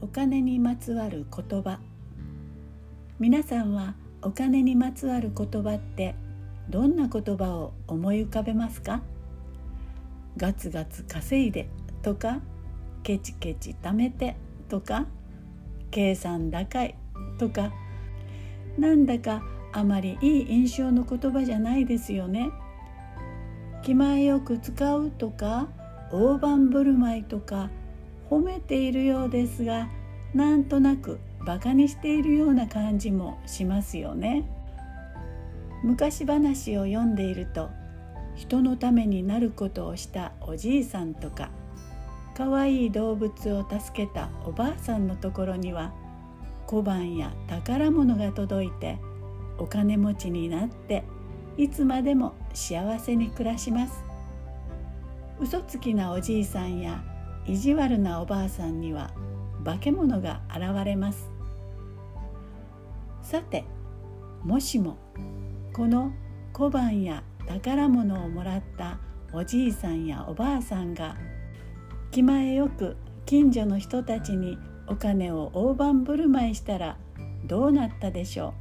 お金にまつわる言葉。皆さんはお金にまつわる言葉ってどんな言葉を思い浮かべますか？ガツガツ稼いでとかケチケチ貯めてとか計算高いとか。なんだかあまりいい印象の言葉じゃないですよね。気前よく使うとか大盤振る舞いとか褒めているようですがなんとなくバカにしているような感じもしますよね。昔話を読んでいると人のためになることをしたおじいさんとかかわいい動物を助けたおばあさんのところには小判や宝物が届いてお金持ちになっていつまでも幸せに暮らします。嘘つきなおじいさんや意地悪なおばあさんには化け物が現れます。さてもしもこの小判や宝物をもらったおじいさんやおばあさんが気前よく近所の人たちにお金を大盤振る舞いしたらどうなったでしょう。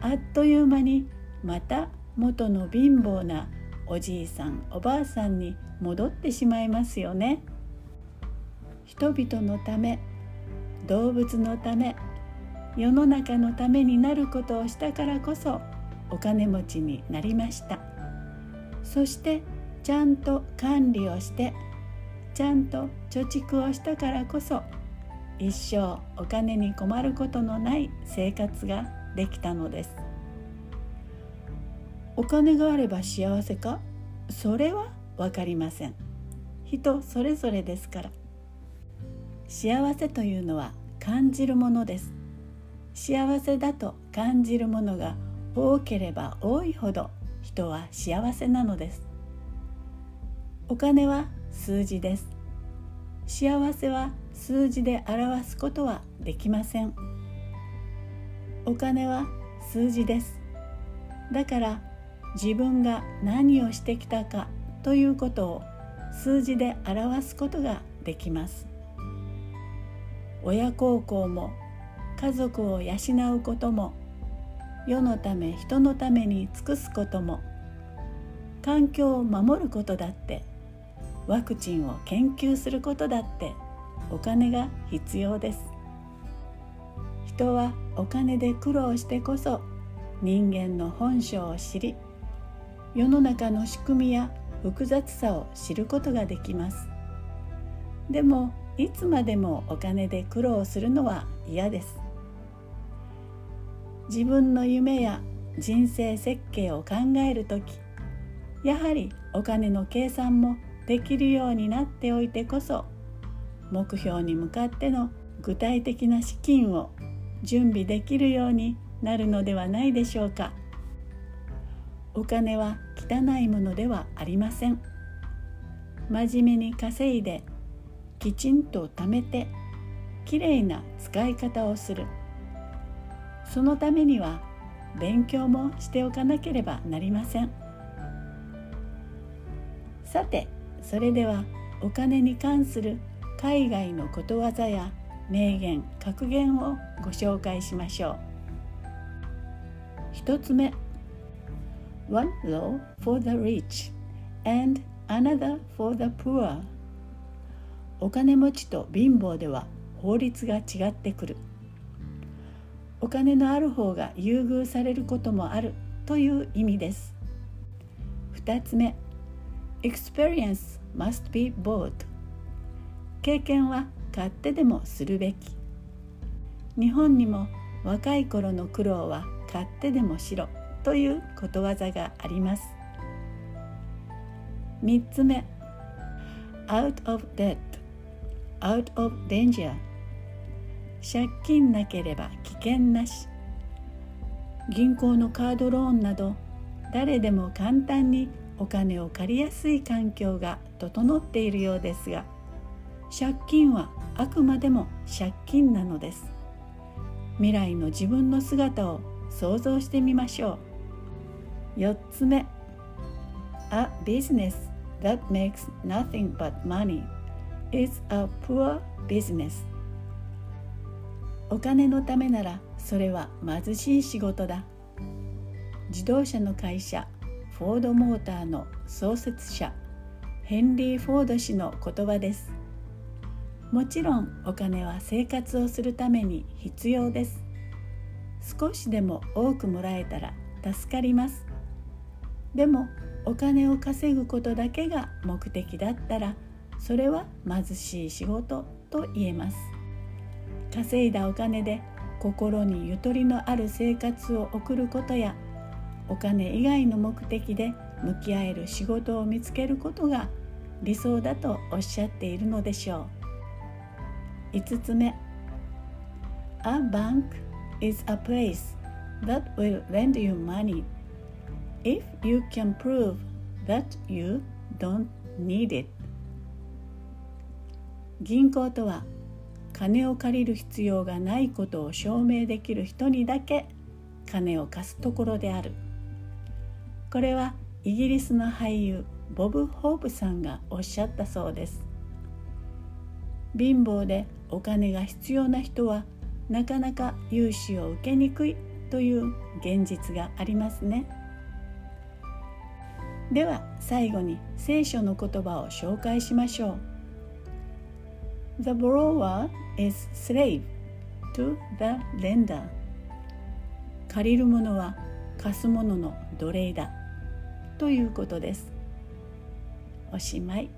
あっという間にまた元の貧乏なおじいさんおばあさんに戻ってしまいますよね。人々のため動物のため世の中のためになることをしたからこそお金持ちになりました。そしてちゃんと管理をしてちゃんと貯蓄をしたからこそ一生お金に困ることのない生活ができたのです。お金があれば幸せか？それは分かりません。人それぞれですから。幸せというのは感じるものです。幸せだと感じるものが多ければ多いほど人は幸せなのです。お金は数字です。幸せは数字で表すことはできません。お金は数字です。だから自分が何をしてきたかということを数字で表すことができます。親孝行も家族を養うことも世のため人のために尽くすことも環境を守ることだってワクチンを研究することだってお金が必要です。人はお金で苦労してこそ人間の本性を知り世の中の仕組みや複雑さを知ることができます。でもいつまでもお金で苦労するのは嫌です。自分の夢や人生設計を考える時やはりお金の計算もできるようになっておいてこそ目標に向かっての具体的な資金を準備できるようになるのではないでしょうか。お金は汚いものではありません。真面目に稼いできちんと貯めてきれいな使い方をする。そのためには勉強もしておかなければなりません。さてそれではお金に関する海外のことわざや名言格言をご紹介しましょう。一つ目。One law for the rich and another for the poor. お金持ちと貧乏では法律が違ってくる。お金のある方が優遇されることもあるという意味です。2つ目 Experience must be bought 経験は買ってでもするべき。日本にも若い頃の苦労は買ってでもしろ。ということわざがあります。3つ目。Out of debt. Out of danger. 借金なければ危険なし。銀行のカードローンなど誰でも簡単にお金を借りやすい環境が整っているようですが借金はあくまでも借金なのです。未来の自分の姿を想像してみましょう。4つ目。A business that makes nothing but money is a poor business. お金のためならそれは貧しい仕事だ。自動車の会社フォードモーターの創設者ヘンリー・フォード氏の言葉です。もちろんお金は生活をするために必要です。少しでも多くもらえたら助かります。でもお金を稼ぐことだけが目的だったらそれは貧しい仕事と言えます。稼いだお金で心にゆとりのある生活を送ることやお金以外の目的で向き合える仕事を見つけることが理想だとおっしゃっているのでしょう。5つ目。A bank is a place that will lend you money. If you can prove that you don't need it 銀行とは金を借りる必要がないことを証明できる人にだけ金を貸すところである。これはイギリスの俳優ボブ・ホープさんがおっしゃったそうです。貧乏でお金が必要な人はなかなか融資を受けにくいという現実がありますね。では最後に聖書の言葉を紹介しましょう。The borrower is slave to the lender. 借りる者は貸す者の奴隷だということです。おしまい。